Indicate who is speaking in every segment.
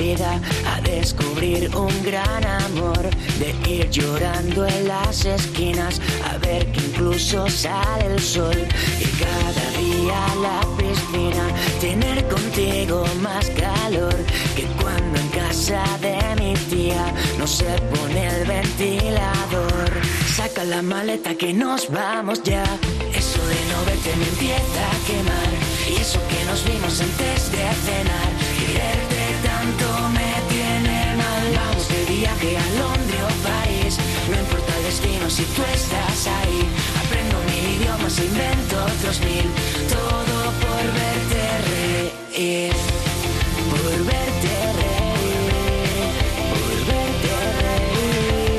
Speaker 1: a descubrir un gran amor, de ir llorando en las esquinas a ver que incluso sale el sol. Y cada día la piscina, tener contigo más calor que cuando en casa de mi tía no se pone el ventilador. Saca la maleta que nos vamos ya, eso de no verte me empieza a quemar. Y eso que nos vimos antes de cenar, destino si tú estás ahí. Aprendo mil idiomas invento otros mil, todo por verte reír, por verte reír, por verte reír.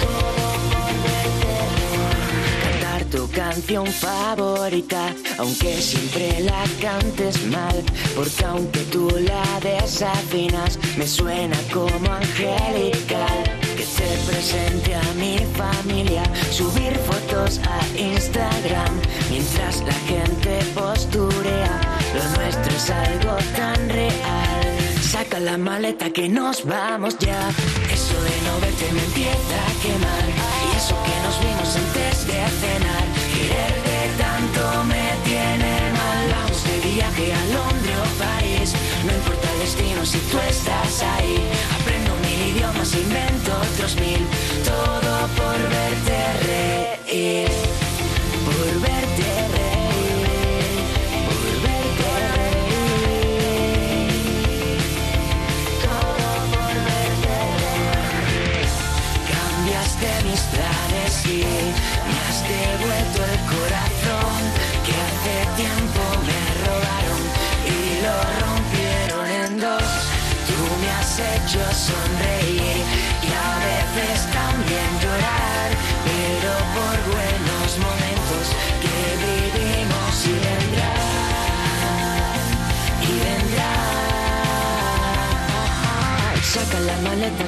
Speaker 1: Todo por verte reír. Cantar tu canción favorita, aunque siempre la cantes mal, porque aunque tú la desafinas, me suena como angelical. Presente a mi familia, subir fotos a Instagram, mientras la gente posturea, lo nuestro es algo tan real. Saca la maleta que nos vamos ya. Eso de no verte me empieza a quemar. Y eso que nos vimos antes de cenar. Quererte tanto me tiene mal. Vamos de viaje a Londres o París. No importa el destino si tú estás ahí. Aprendo idiomas invento otros mil. Todo por verte reír. Por verte reír.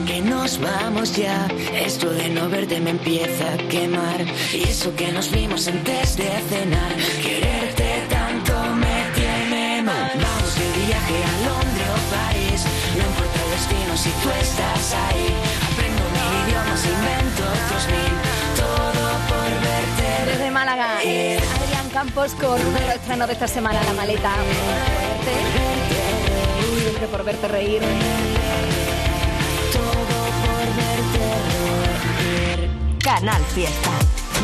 Speaker 1: Que nos vamos ya. Esto de no verte me empieza a quemar. Y eso que nos vimos antes de cenar. Quererte tanto me tiene mal. Vamos de viaje a Londres o París. No importa el destino si tú estás ahí. Aprendo mil idiomas invento otros mil. Todo por verte.
Speaker 2: Desde Málaga,
Speaker 1: reír.
Speaker 2: Adrián Campos con un nuevo estreno de esta semana, La Maleta. Por verte, por verte reír.
Speaker 3: Canal Fiesta.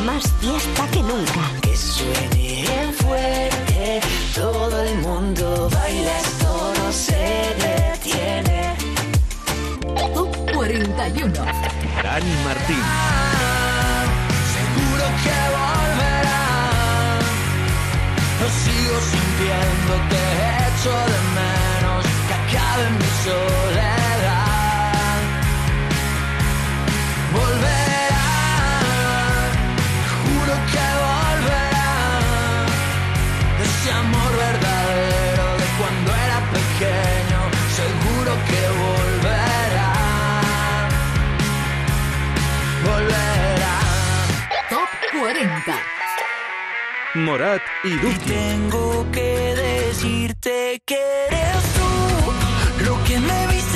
Speaker 3: Más fiesta que nunca.
Speaker 1: Que suene fuerte, todo el mundo baila, esto no se detiene.
Speaker 4: Top 41.
Speaker 5: Dani Martín.
Speaker 1: Seguro que volverá. Lo sigo sintiendo, te echo de menos, que acabe mi soledad.
Speaker 5: Morat y Duki.
Speaker 1: Tengo que decirte que eres tú Lo que me viste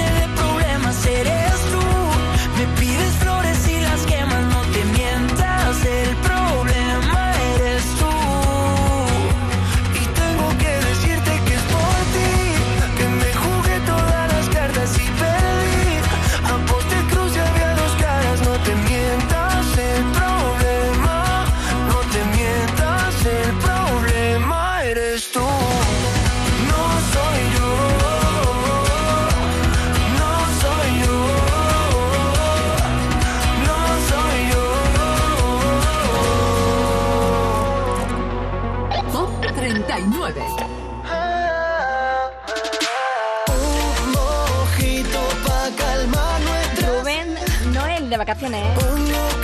Speaker 2: Vacaciones. ¿eh?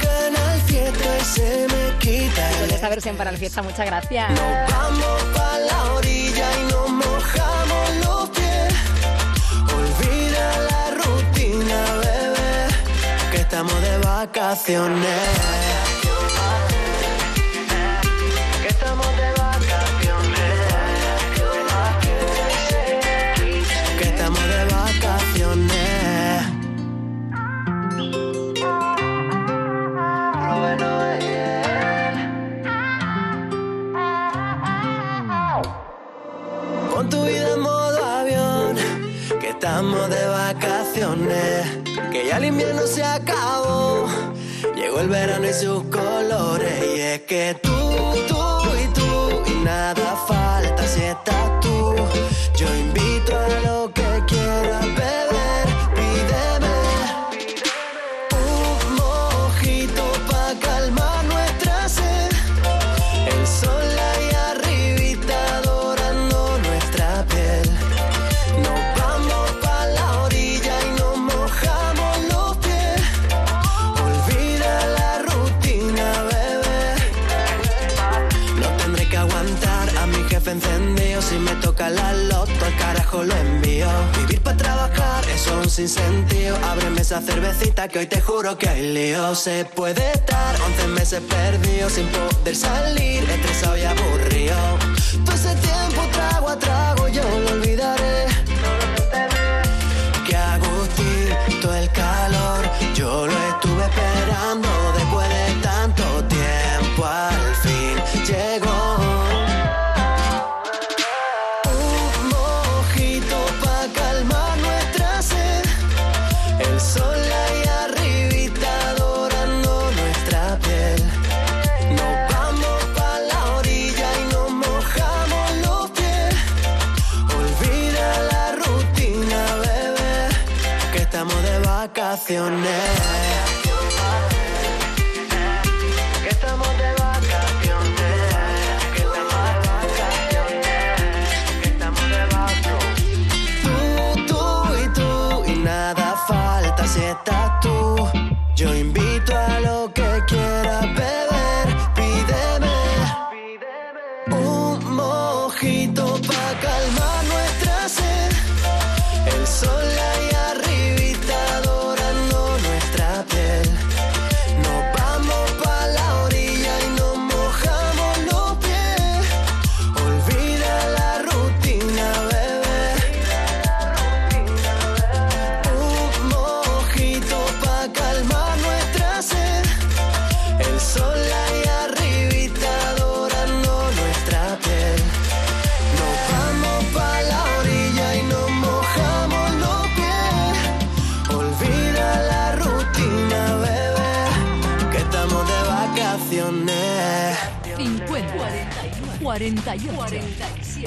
Speaker 1: Canal fiesta y se me quita
Speaker 2: Con esta versión para la fiesta, muchas gracias.
Speaker 1: Vamos pa' la orilla y nos mojamos los pies. Olvida la rutina, bebé, que estamos de vacaciones. Que
Speaker 6: ya el invierno se acabó, llegó el verano y sus colores, y es que tú, tú y tú, y nada falta un sinsentido Ábreme esa cervecita que hoy te juro que hay lío. Se puede estar 11 meses perdido Sin poder salir, estresado y aburrido. Todo ese tiempo trago a trago yo lo olvidaré. Que Agustín, todo el calor, yo lo estuve esperando de vacaciones.
Speaker 4: 41,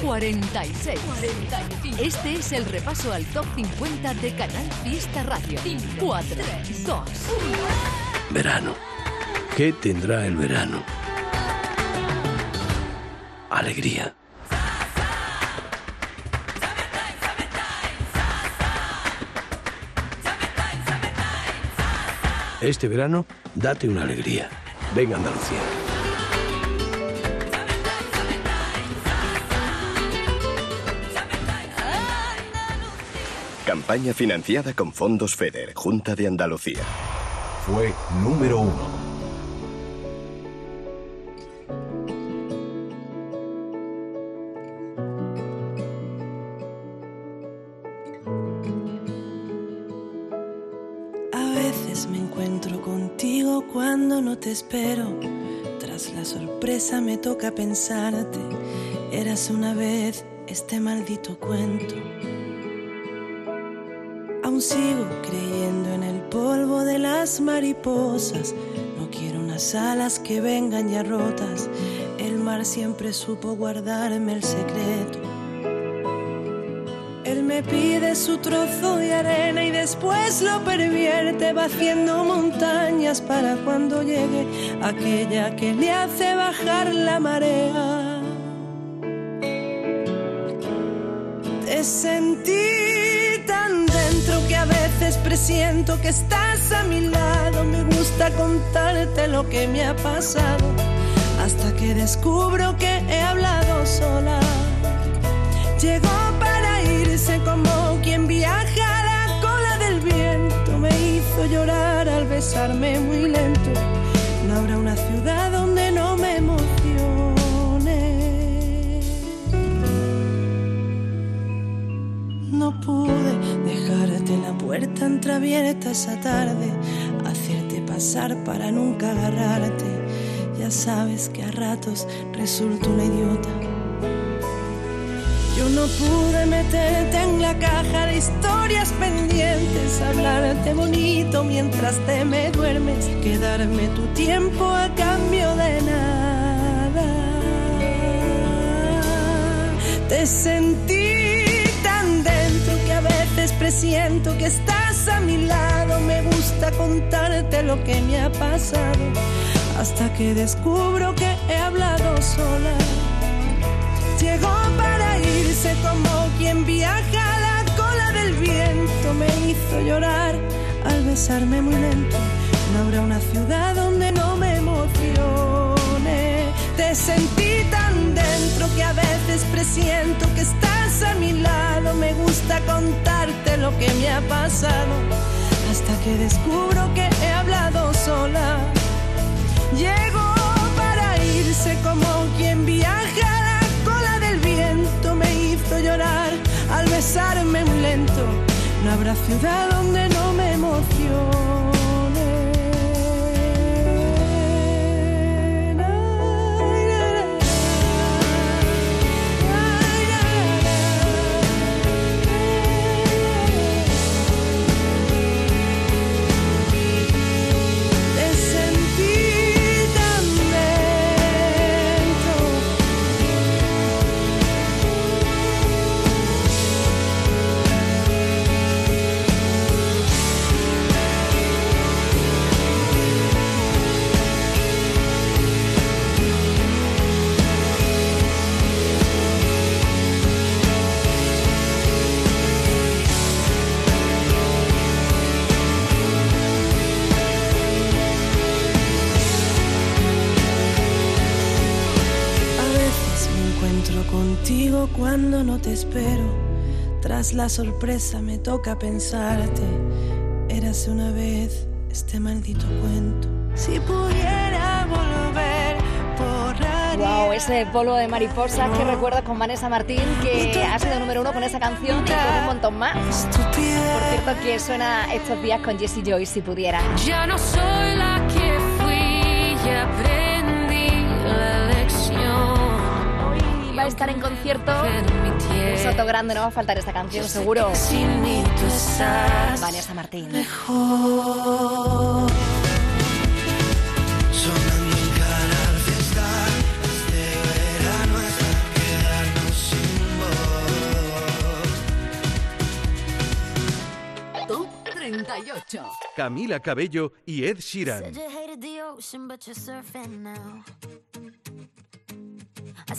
Speaker 4: 48, 46. Este es el repaso al top 50 de Canal Fiesta Radio. 4, 2,
Speaker 7: Verano. ¿Qué tendrá el verano? Alegría. Este verano, date una alegría. Venga Andalucía.
Speaker 8: Campaña financiada con fondos FEDER, Junta de Andalucía.
Speaker 9: Fue número uno.
Speaker 10: A veces me encuentro contigo cuando no te espero. Tras la sorpresa me toca pensarte. Eras una vez este maldito cuento. Sigo creyendo en el polvo de las mariposas. No quiero unas alas que vengan ya rotas. El mar siempre supo guardarme el secreto. Él me pide su trozo de arena y después lo pervierte, va haciendo montañas para cuando llegue aquella que le hace bajar la marea. Te sentí presiento que estás a mi lado. Me gusta contarte lo que me ha pasado hasta que descubro que he hablado sola. Llegó para irse como quien viaja a la cola del viento. Me hizo llorar al besarme muy lento. No habrá una ciudad donde no me emocione. No pude puerta entreabierta esa tarde, hacerte pasar para nunca agarrarte. Ya sabes que a ratos resulto una idiota. Yo no pude meterte en la caja de historias pendientes, hablarte bonito mientras te me duermes, quedarme tu tiempo a cambio de nada. Te sentí tan dentro que a veces presiento que estás a mi lado. Me gusta contarte lo que me ha pasado hasta que descubro que he hablado sola. Llegó para irse como quien viaja a la cola del viento. Me hizo llorar al besarme muy lento. No habrá una ciudad donde no me emocione. Te sentí tan dentro que a veces presiento que estás a mi lado. Me gusta contarte lo que me ha pasado hasta que descubro que he hablado sola. Llegó para irse como quien viaja a la cola del viento. Me hizo llorar al besarme muy lento. No habrá ciudad donde no me emocione. Espero. Tras la sorpresa me toca pensarte. Érase una vez este maldito cuento. Si pudiera volver, borraría.
Speaker 2: Wow, ese polvo de mariposas que recuerdas con Vanessa Martín, que ha sido número uno con esa canción y con un montón más. Por cierto, que suena estos días con Jessie Joy si pudiera.
Speaker 11: Ya no soy la que fui y
Speaker 2: a estar en concierto. Un soto grande, no va a faltar esta canción, seguro. Vanessa Martín.
Speaker 10: mejor.
Speaker 6: Este verano es para quedarnos sin voz.
Speaker 4: Top 38.
Speaker 12: Camila Cabello y Ed Sheeran.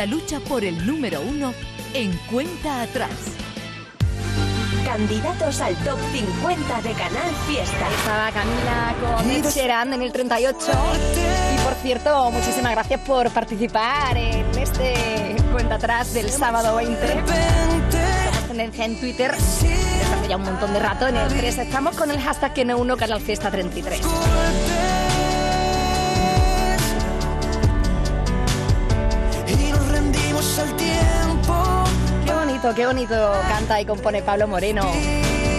Speaker 13: La
Speaker 4: lucha por el número uno en cuenta atrás.
Speaker 3: Candidatos al top 50 de Canal Fiesta.
Speaker 2: Estaba Camila con Ed Sheeran en el 38. Y por cierto, muchísimas gracias por participar en este cuenta atrás del sábado 20. Somos tendencia en Twitter desde hace ya un montón de rato. En el 3 estamos con el hashtag que no uno Canal Fiesta 33. Bonito, qué bonito canta y compone Pablo Moreno.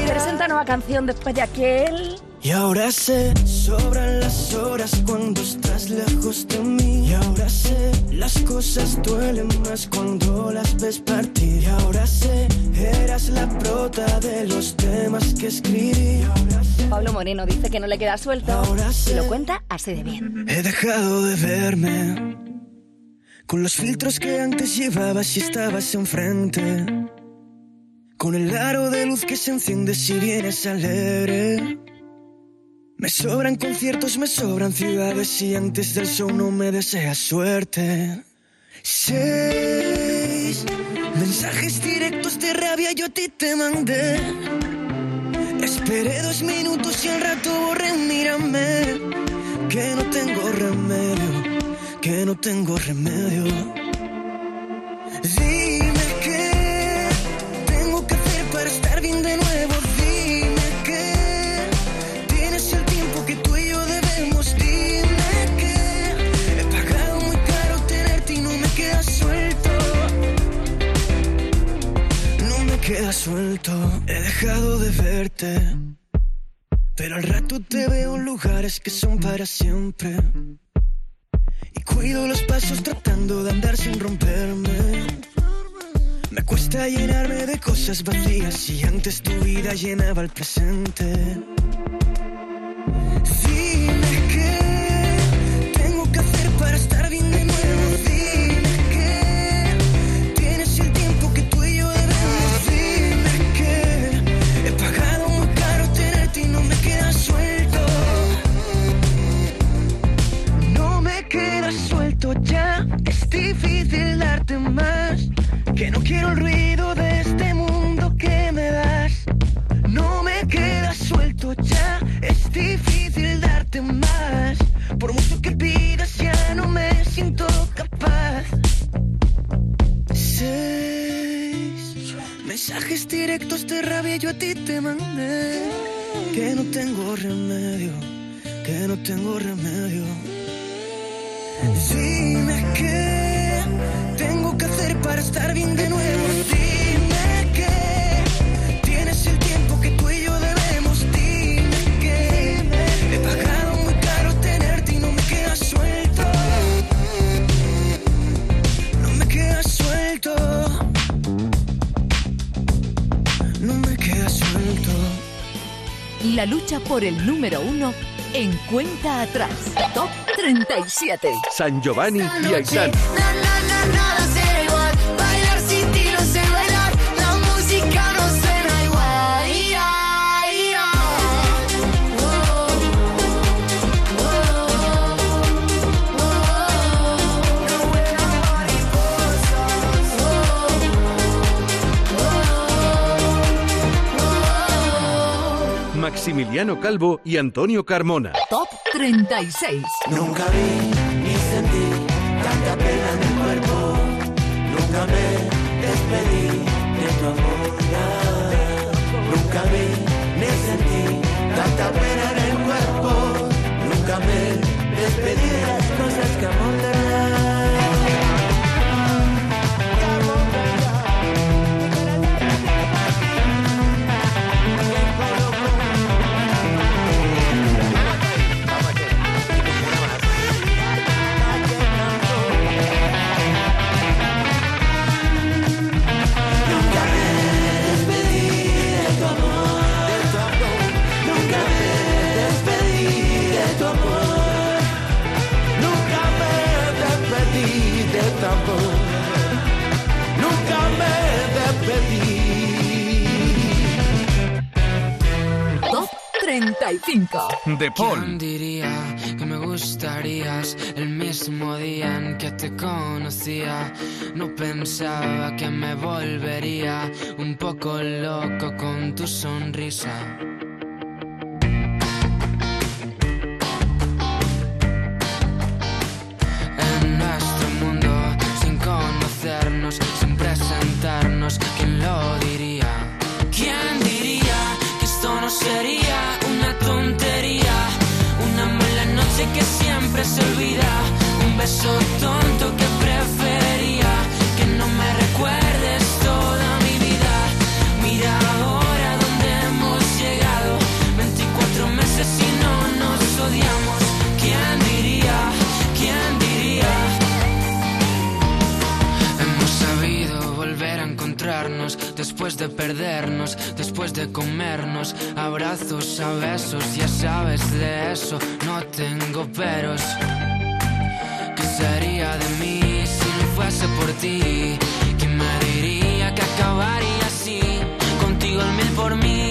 Speaker 2: Presenta nueva canción después de aquel.
Speaker 5: Y ahora sé, sobran las horas cuando estás lejos de mí. Y ahora sé, las cosas duelen más cuando las ves partir. Y ahora sé, eras la prota de los temas que escribí. Y
Speaker 2: Pablo Moreno dice que no le queda suelto
Speaker 5: Ahora
Speaker 2: y
Speaker 5: sé.
Speaker 2: lo cuenta así de bien.
Speaker 5: He dejado de verme con los filtros que antes llevabas si estabas enfrente. Con el aro de luz que se enciende si vienes alegre. Me sobran conciertos, me sobran ciudades y antes del show no me deseas suerte. Seis mensajes directos de rabia yo a ti te mandé. Esperé dos minutos y al rato borré, mírame. Que no tengo remedio, que no tengo remedio. Dime qué tengo que hacer para estar bien de nuevo. Dime que tienes el tiempo que tú y yo debemos. Dime que he pagado muy caro tenerte y no me queda suelto. No me queda suelto. He dejado de verte. Pero al rato te veo en lugares que son para siempre. Y cuido los pasos tratando de andar sin romperme. Me cuesta llenarme de cosas vacías y antes tu vida llenaba el presente. Por el
Speaker 4: número uno en cuenta atrás. Top 37.
Speaker 14: San Giovanni y Aitán. Maximiliano Calvo y Antonio Carmona.
Speaker 4: Top 36.
Speaker 5: Nunca vi ni sentí De
Speaker 12: Paul.
Speaker 15: ¿Quién diría que me gustarías el mismo día en que te conocía? No pensaba que me volvería un poco loco con tu sonrisa. De comernos, abrazos a besos, ya sabes de eso, no tengo peros. ¿Qué sería de mí si no fuese por ti? ¿Quién me diría que acabaría así? Contigo el mil por mil,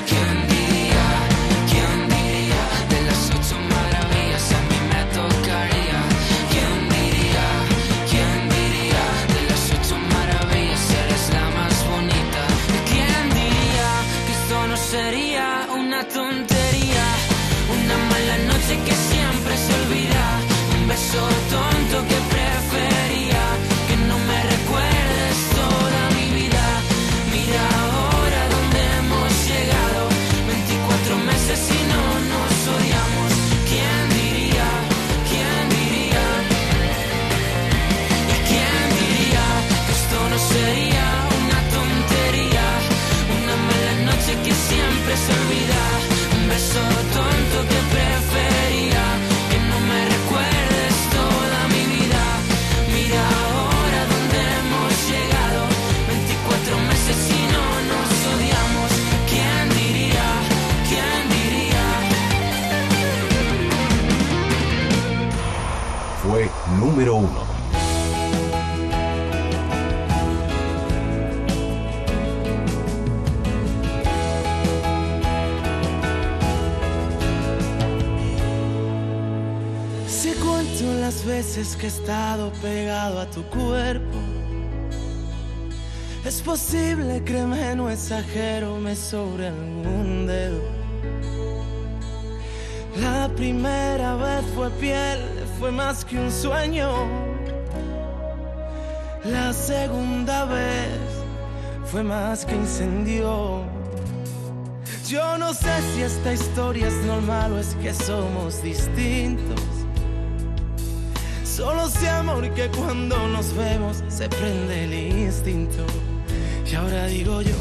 Speaker 15: Que
Speaker 16: he estado pegado a tu cuerpo, es posible, créeme, no exagero, me sobre algún dedo. La primera vez fue piel, fue más que un sueño. La segunda vez fue más que incendio. Yo no sé si esta historia es normal o es que somos distintos. Solo sé amor que cuando nos vemos se prende el instinto. Y ahora digo yo,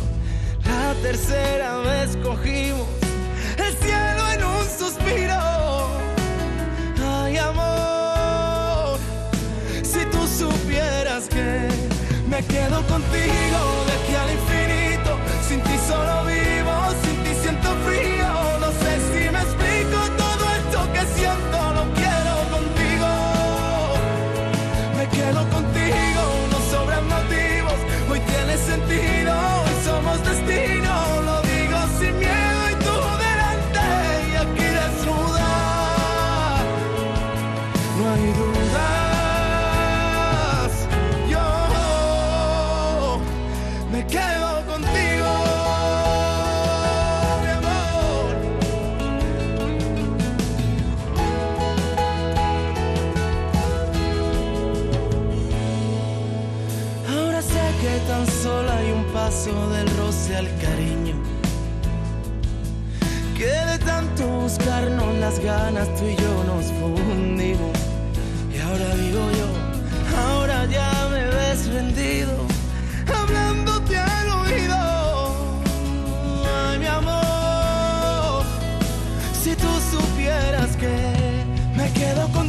Speaker 16: la tercera vez cogimos el cielo en un suspiro. Ay amor, si tú supieras que me quedo contigo del roce al cariño. Que de tanto buscarnos las ganas tú y yo nos fundimos. Y ahora digo yo, ahora ya me ves rendido, hablándote al oído. Ay, mi amor, si tú supieras que me quedo contigo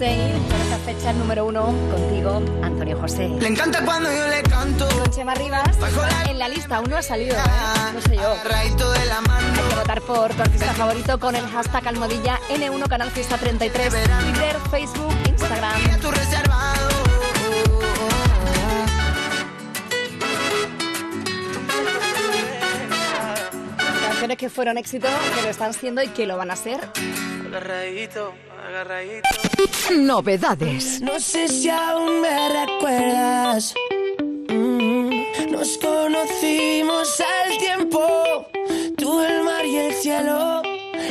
Speaker 2: 2016, por esta fecha número uno, contigo, Antonio José.
Speaker 16: Le encanta cuando yo le canto.
Speaker 2: Con Chema Rivas, en la lista aún no ha salido, ¿eh? no sé yo.
Speaker 16: De la mano.
Speaker 2: Hay que votar por tu artista favorito con el hashtag almohadilla N1 Canal Fiesta 33, Twitter, Facebook, Instagram.
Speaker 16: Tu reservado.
Speaker 2: Canciones que fueron éxito, que lo están siendo y que lo van a ser.
Speaker 16: Agarradito.
Speaker 17: Novedades.
Speaker 14: No sé si aún me recuerdas. Mm, Nos conocimos al tiempo. Tú, el mar y el cielo.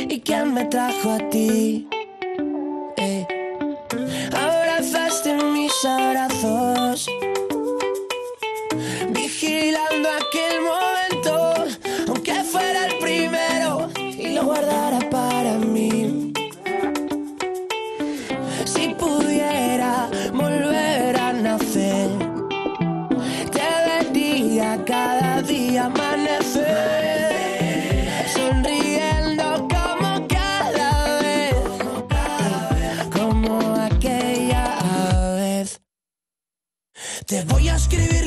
Speaker 14: ¿Y quién me trajo a ti? Eh. Abrazaste mis abrazos.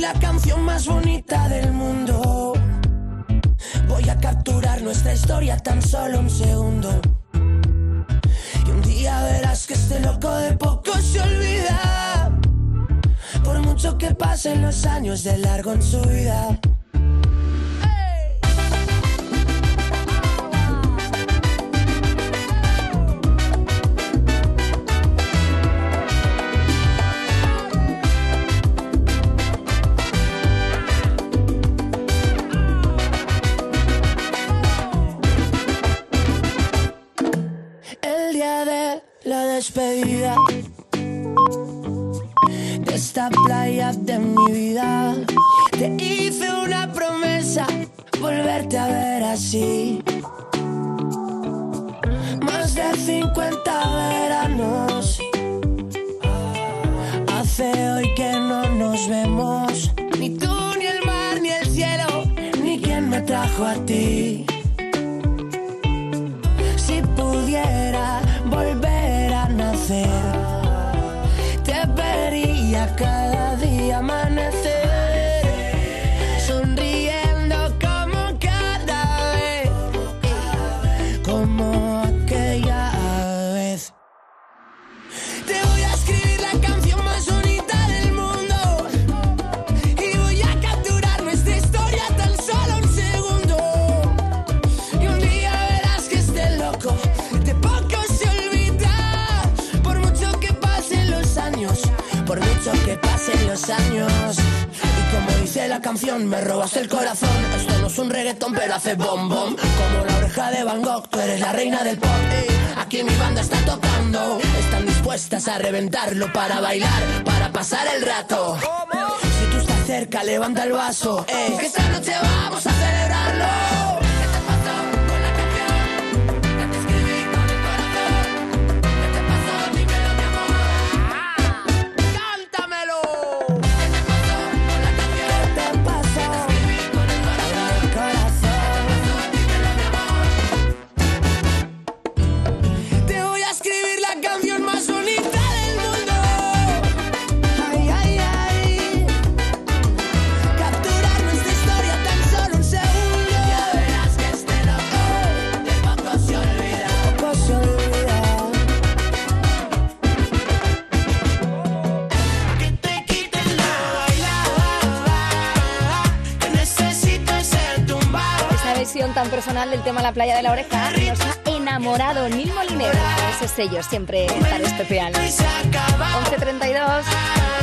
Speaker 14: La canción más bonita del mundo. Voy a capturar nuestra historia tan solo un segundo. Y un día verás que este loco de poco se olvida. Por mucho que pasen los años de largo en su vida. Despedida de esta playa de mi vida, te hice una promesa, volverte a ver así. Más de 50 veranos. Hace hoy que no nos vemos. Ni tú, ni el mar, ni el cielo, ni quien me trajo a ti. Dice la canción, me robas el corazón. Esto no es un reggaetón, pero hace bom bom. Como la oreja de Van Gogh, tú eres la reina del pop. ey. Aquí mi banda está tocando. Están dispuestas a reventarlo para bailar, para pasar el rato. Si tú estás cerca, levanta el vaso. ey. Que esta noche vamos a celebrarlo.
Speaker 2: Tan personal del tema La playa de la oreja. Nos ha enamorado Nil Molinero. Ese sello siempre tan especial. 11.32.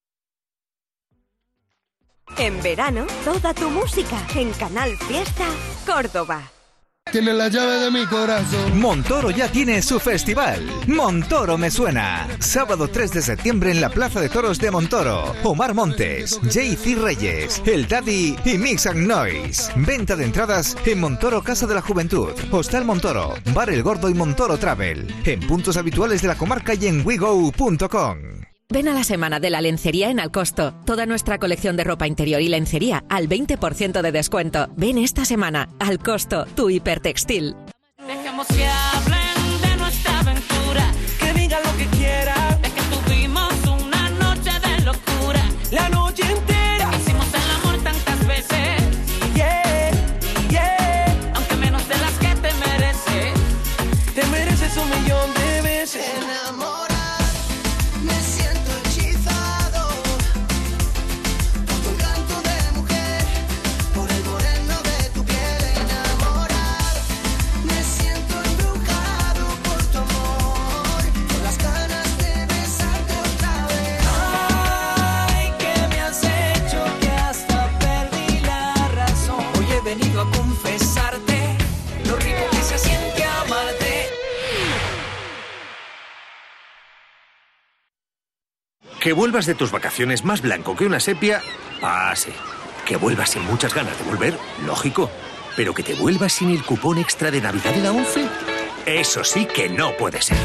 Speaker 3: En verano, toda tu música en Canal Fiesta Córdoba.
Speaker 18: Tiene la llave de mi corazón.
Speaker 19: Montoro ya tiene su festival. Montoro me suena. Sábado 3 de septiembre en la Plaza de Toros de Montoro. Omar Montes, JC Reyes, El Daddy y Mix and Noise. Venta de entradas en Montoro Casa de la Juventud, Hostal Montoro, Bar El Gordo y Montoro Travel. En puntos habituales de la comarca y en wigo.com.
Speaker 17: Ven a la semana de la lencería en Alcosto. Toda nuestra colección de ropa interior y lencería al 20% de descuento. Ven esta semana. Alcosto, tu hipertextil.
Speaker 6: Dejemos Que
Speaker 20: vuelvas de tus vacaciones más blanco que una sepia, pase. Que vuelvas sin muchas ganas de volver, lógico. Pero que te vuelvas sin el cupón extra de Navidad de la 11, eso sí que no puede ser.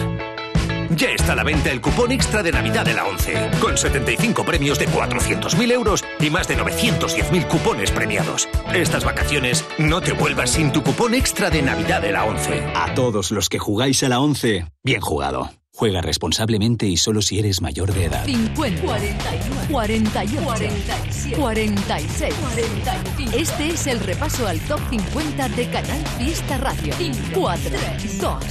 Speaker 20: Ya está a la venta el cupón extra de Navidad de la 11, con 75 premios de 400.000 euros y más de 910.000 cupones premiados. Estas vacaciones no te vuelvas sin tu cupón extra de Navidad de la 11.
Speaker 21: A todos los que jugáis a la 11, bien jugado. Juega responsablemente y solo si eres mayor de edad.
Speaker 4: 50, 41, 48, 47, 46, 45. Este es el repaso al top 50 de Canal Fiesta Radio. 4, 2,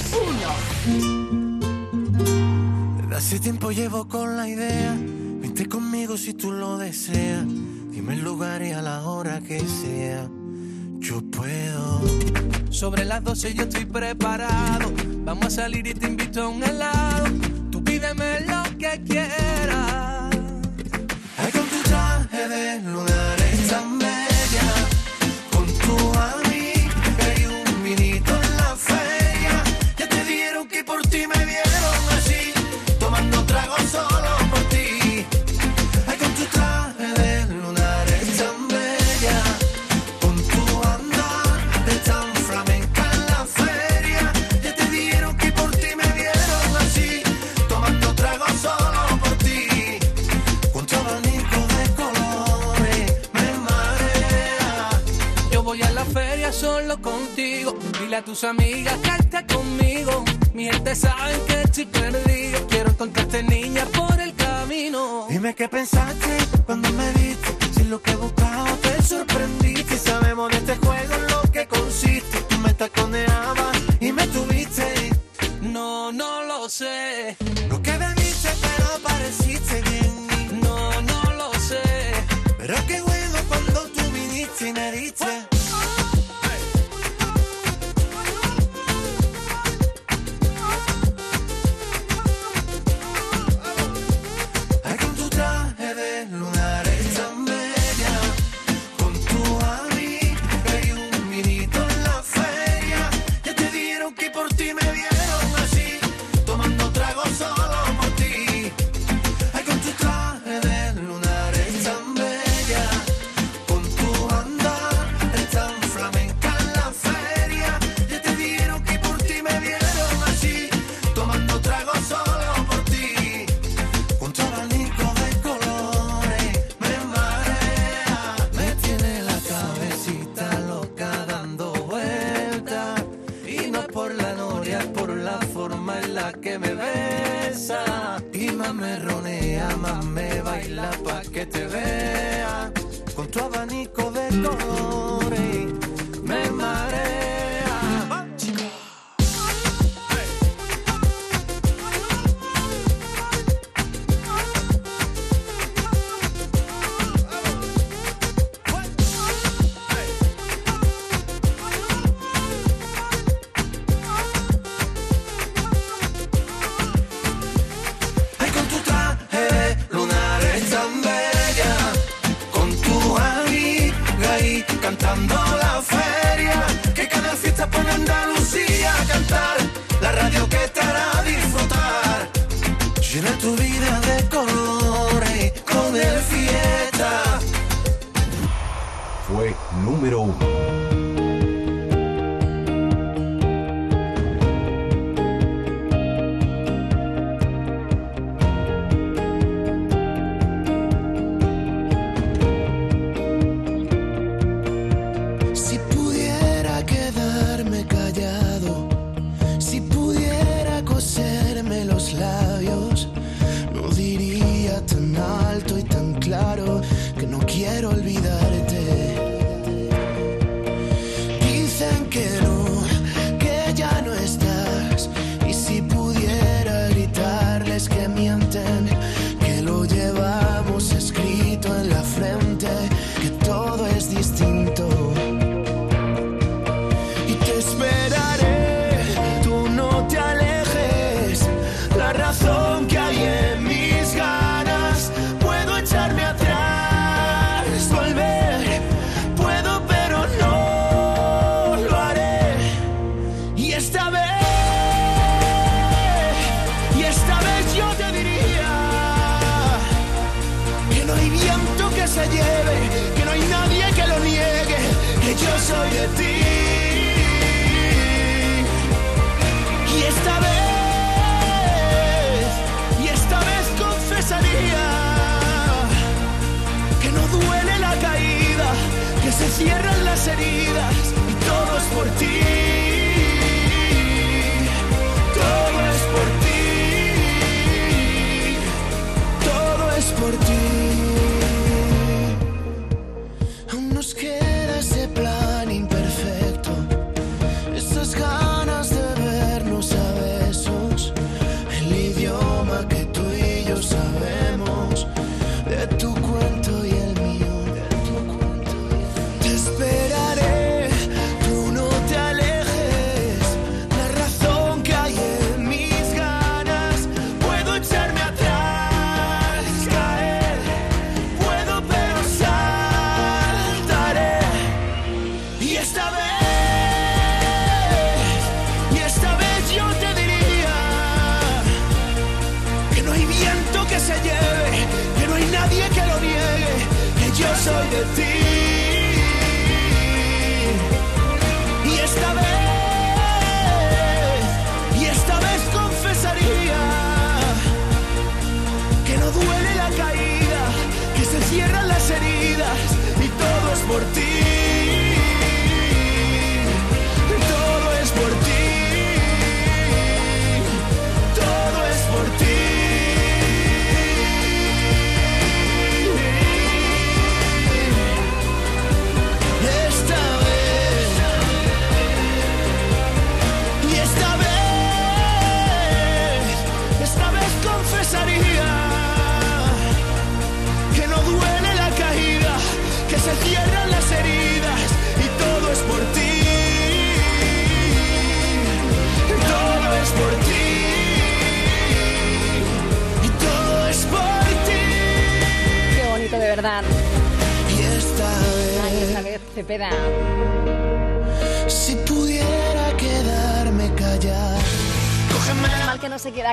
Speaker 4: 1.
Speaker 6: Hace tiempo llevo con la idea, vente conmigo si tú lo deseas. Dime el lugar y a la hora que sea. Yo puedo. Sobre las 12 yo estoy preparado. Vamos a salir y te invito a un helado. Tú pídeme lo que quieras. Ay, con tu traje de lunar amigas
Speaker 16: abanico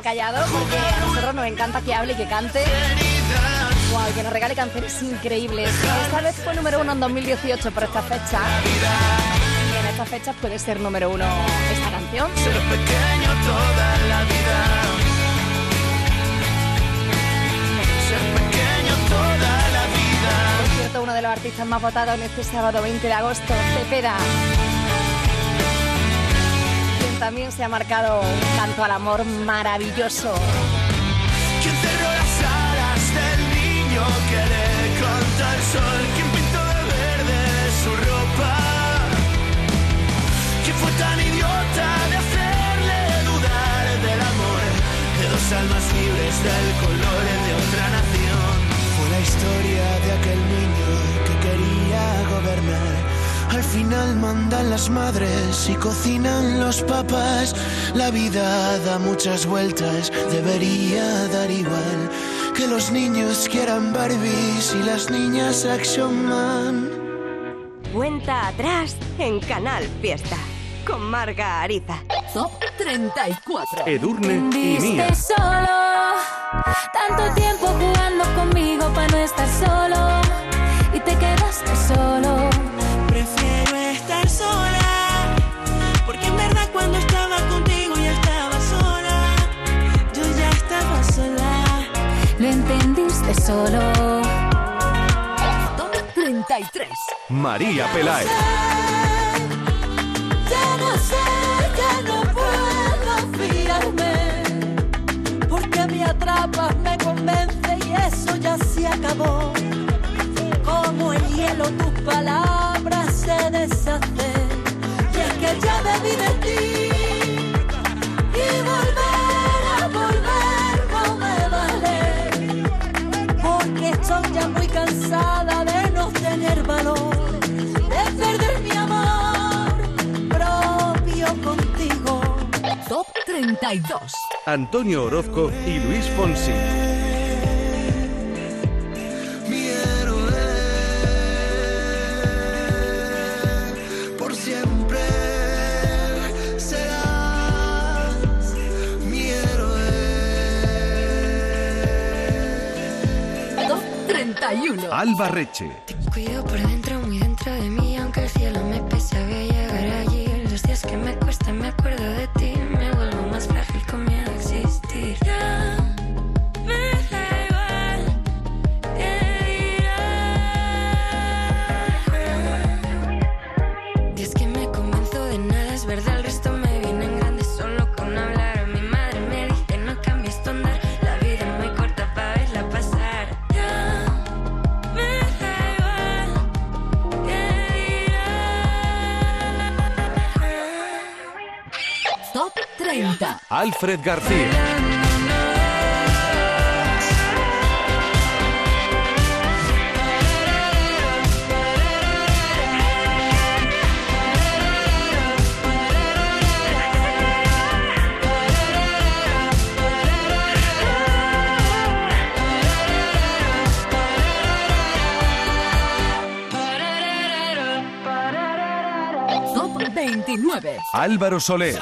Speaker 16: callado
Speaker 2: porque a nosotros nos encanta que hable y que cante. Wow, que nos regale canciones increíbles. Esta vez fue número uno en 2018 por esta fecha. Y en estas fechas puede ser número uno esta canción.
Speaker 16: Ser pequeño toda la vida. Ser pequeño toda la vida.
Speaker 2: Por cierto, uno de los artistas más votados en este sábado 20 de agosto, Cepeda también se ha marcado un canto al amor maravilloso.
Speaker 6: ¿Quién
Speaker 2: cerró las alas del niño que le canta el sol?
Speaker 6: ¿Quién pintó de verde su ropa? ¿Quién fue tan idiota de hacerle dudar del amor? De dos almas libres del color de otra nación. Fue la historia de aquel niño que quería gobernar al final mandan las madres y cocinan los papás. La vida da muchas vueltas, debería dar igual. Que los niños quieran Barbies y las niñas Action Man.
Speaker 3: Cuenta atrás en Canal Fiesta con Marga Ariza.
Speaker 4: Top 34.
Speaker 5: Edurne y Mía.
Speaker 22: solo tanto tiempo jugando conmigo para no estar solo y te quedaste solo. solo.
Speaker 4: 33.
Speaker 5: María Peláez.
Speaker 10: Ya no sé, ya no puedo fiarme. Porque me atrapas, me convence y eso ya se acabó. Como el hielo tus palabras se deshacen. Y es que ya bebí de ti.
Speaker 5: Antonio Orozco y Luis Fonsi.
Speaker 6: Por siempre serás mi héroe.
Speaker 5: Alba Reche. Alfred García.
Speaker 4: Top 29.
Speaker 5: Álvaro Soler.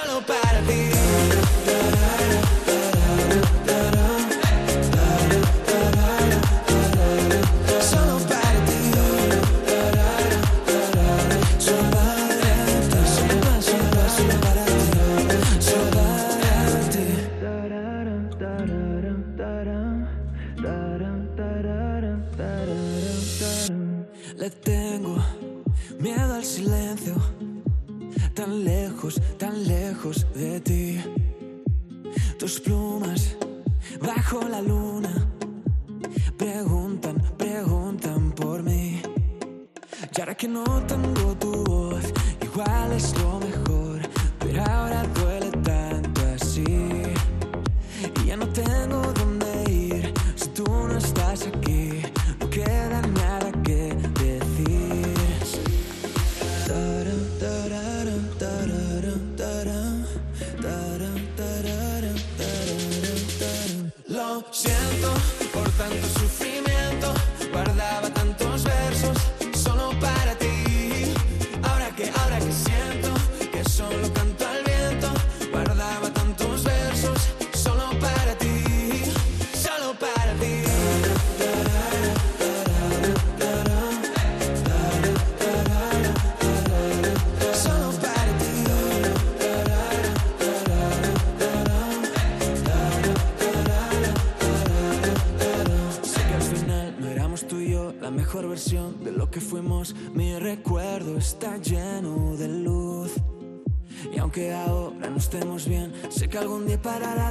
Speaker 6: que algún día parará.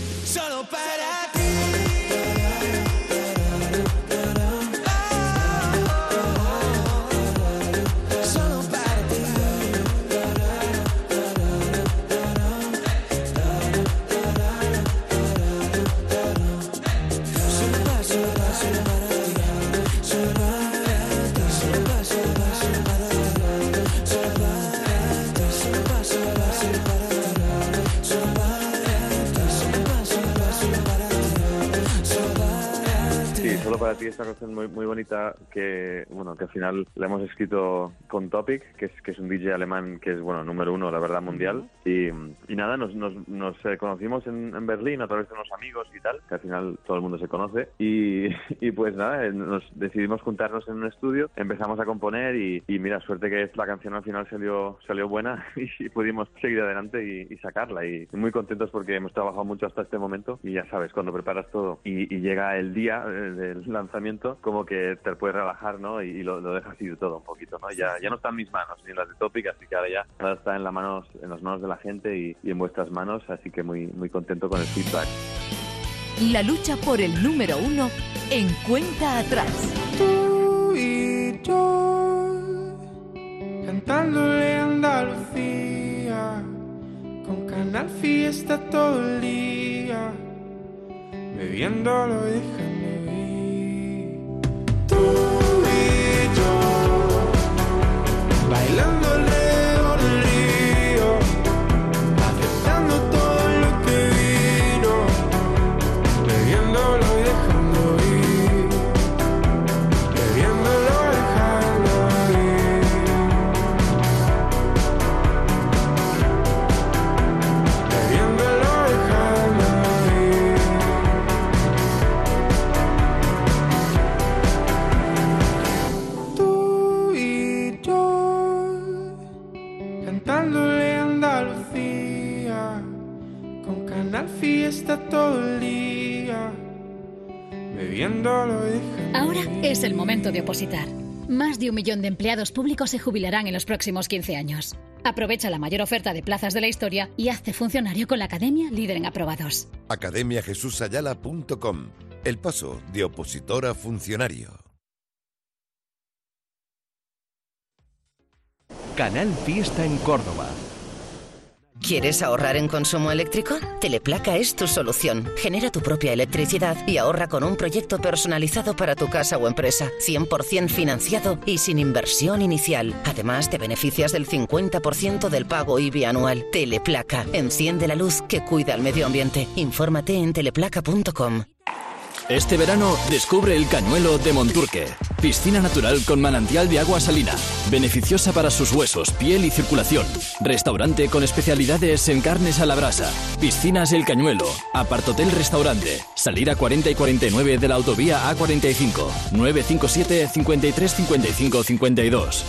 Speaker 23: Esta canción muy, muy bonita que, bueno, que al final la hemos escrito con Topic, que es, que es un DJ alemán que es, bueno, número uno, la verdad, mundial. Y, y nada, nos, nos, nos eh, conocimos en, en Berlín a través de unos amigos y tal, que al final todo el mundo se conoce. Y, y pues nada, eh, nos decidimos juntarnos en un estudio, empezamos a componer y, y mira, suerte que la canción al final salió, salió buena y, pudimos seguir adelante y, y sacarla. Y muy contentos porque hemos trabajado mucho hasta este momento y ya sabes, cuando preparas todo y, y llega el día eh, del lanzamiento, como que te puedes relajar, ¿no? Y, y lo, lo dejas ir todo un poquito, ¿no? Ya, ya no está en mis manos ni en las de Topic, así que ahora ya ahora está en, las manos, en las manos de la gente y, y en vuestras manos, así que muy, muy contento con el feedback.
Speaker 4: La lucha por el número uno en cuenta atrás.
Speaker 24: Tú y yo cantándole Andalucía con Canal Fiesta todo el día bebiéndolo y dejando ir. Tú y yo bailando
Speaker 25: Ahora es el momento de opositar. Más de un millón de empleados públicos se jubilarán en los próximos 15 años. Aprovecha la mayor oferta de plazas de la historia y hazte funcionario con la Academia Líder en Aprobados.
Speaker 12: academiajesusayala.com. El paso de opositor a funcionario.
Speaker 26: Canal Fiesta en Córdoba.
Speaker 27: ¿Quieres ahorrar en consumo eléctrico? Teleplaca es tu solución. Genera tu propia electricidad y ahorra con un proyecto personalizado para tu casa o empresa, 100% financiado y sin inversión inicial. Además, te beneficias del 50% del pago IBI anual. Teleplaca. Enciende la luz que cuida al medio ambiente. Infórmate en teleplaca.com.
Speaker 28: Este verano descubre el Cañuelo de Monturque. Piscina natural con manantial de agua salina. Beneficiosa para sus huesos, piel y circulación. Restaurante con especialidades en carnes a la brasa. Piscinas El Cañuelo. Apartotel Restaurante. Salir a 40 y 49 de la autovía A45. 957 53 55 52.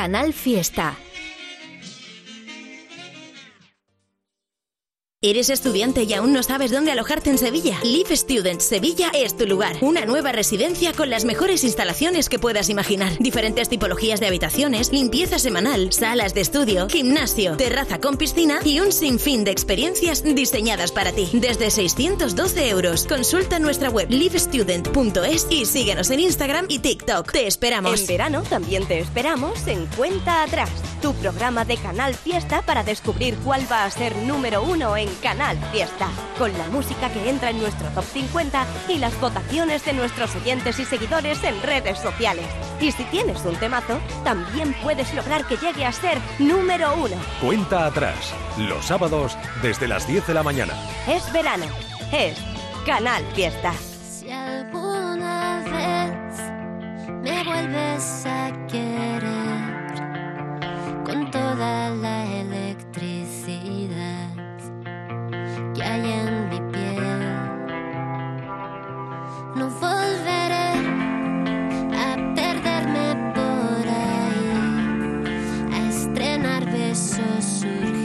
Speaker 17: Canal Fiesta.
Speaker 29: ¿Eres estudiante y aún no sabes dónde alojarte en Sevilla? Live Students Sevilla es tu lugar. Una nueva residencia con las mejores instalaciones que puedas imaginar. Diferentes tipologías de habitaciones, limpieza semanal, salas de estudio, gimnasio, terraza con piscina y un sinfín de experiencias diseñadas para ti. Desde 612 euros. Consulta nuestra web livestudent.es y síguenos en Instagram y TikTok. Te esperamos.
Speaker 3: En verano también te esperamos en Cuenta Atrás, tu programa de Canal Fiesta para descubrir cuál va a ser número uno en Canal Fiesta, con la música que entra en nuestro top 50 y las votaciones de nuestros oyentes y seguidores en redes sociales. Y si tienes un temazo, también puedes lograr que llegue a ser número uno.
Speaker 30: Cuenta atrás, los sábados desde las 10 de la mañana.
Speaker 3: Es verano, es Canal Fiesta.
Speaker 22: Si alguna vez me vuelves a querer con toda la que hay en mi piel, no volveré a perderme por ahí, a estrenar besos urgentes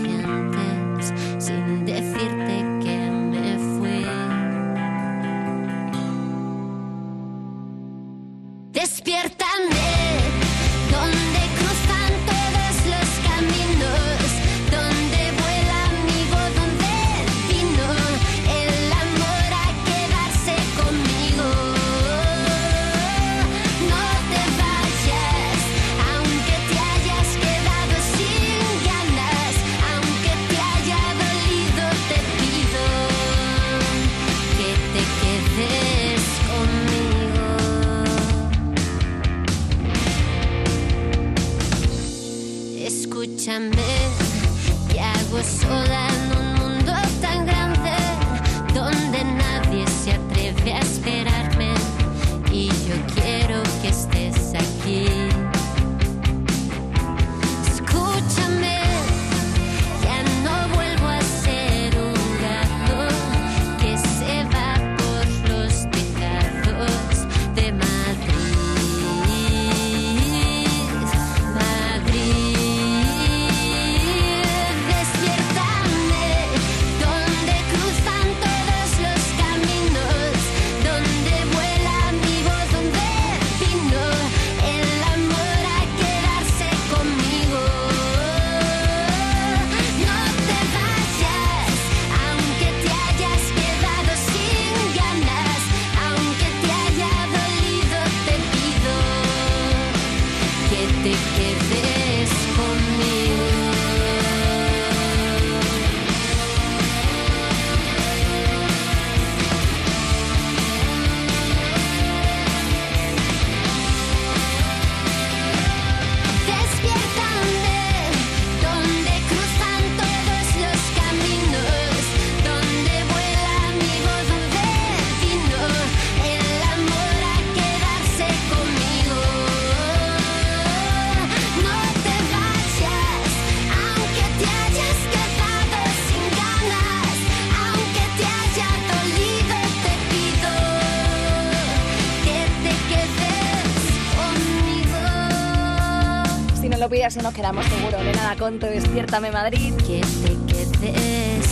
Speaker 2: quedamos seguro. Elena Conto, despiértame Madrid.
Speaker 22: Que te quedes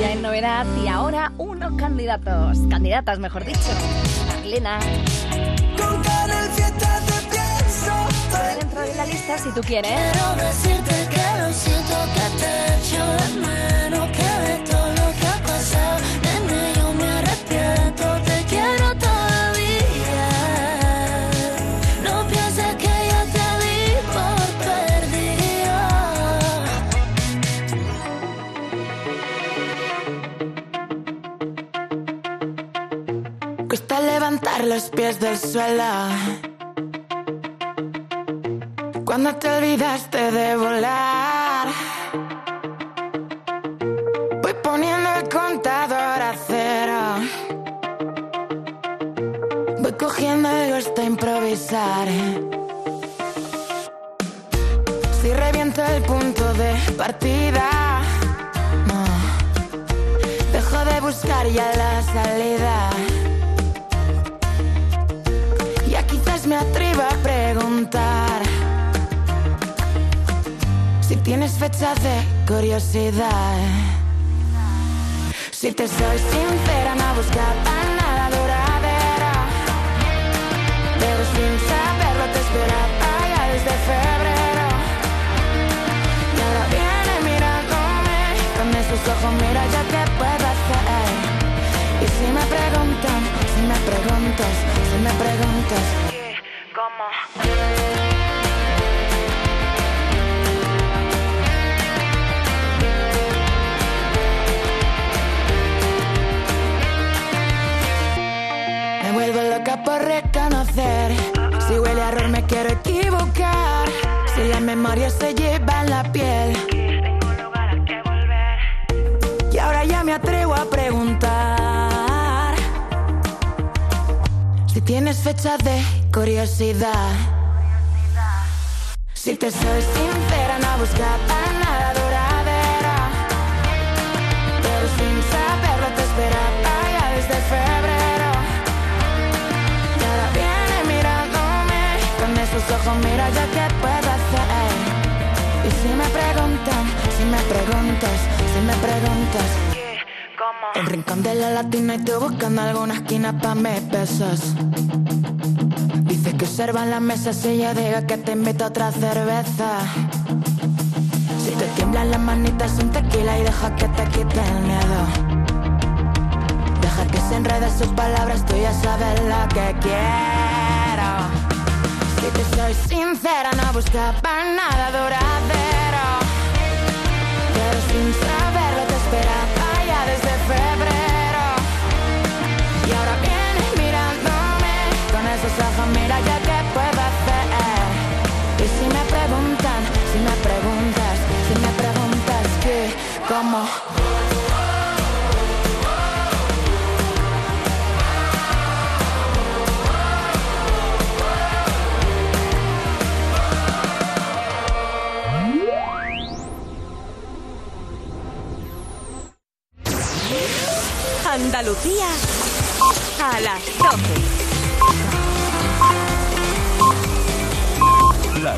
Speaker 2: Ya en novedad y ahora unos candidatos. Candidatas, mejor dicho. Elena.
Speaker 6: Con Fiesta te pienso.
Speaker 2: Pueden entrar en la lista si tú quieres.
Speaker 22: Quiero decirte que lo siento, que te echo de menos, que de todo lo que ha pasado,
Speaker 14: los pies del suelo. Cuando te olvidaste de volar. Voy poniendo el contador a cero. Voy cogiendo el gusto a improvisar. Si reviento el punto de partida. No. Dejo de buscar ya la salida. Si tienes fecha de curiosidad. Si te soy sincera, no buscaba nada duradera. Pero sin saberlo te esperaba ya desde febrero. Y ahora viene mirándome con esos ojos, mira ya qué puedo hacer. Y si me preguntan, si me preguntas, si me preguntas, reconocer. Si huele a error me quiero equivocar. Si la memoria se lleva en la piel. Y ahora ya me atrevo a preguntar. Si tienes fecha de curiosidad. Si te soy sincera, no buscaba nada duradera. Pero sin saberlo te esperaba mira ya qué puedo hacer. Y si me preguntan, si me preguntas, si me preguntas. El rincón de la latina y tú buscando alguna esquina pa' mis besos. Dices que observan la mesa si yo digo que te invito a otra cerveza. Si te tiemblan las manitas un tequila y deja que te quite el miedo. Deja que se enrede sus palabras, tú ya sabes lo que quiero. Te soy sincera, no buscaba nada duradero. Pero sin saberlo te esperaba ya desde febrero. Y ahora vienes mirándome con esos ojos, mira ya qué puedo hacer. Y si me preguntan, si me preguntas, si me preguntas qué, cómo.
Speaker 3: Andalucía a las 12.
Speaker 5: La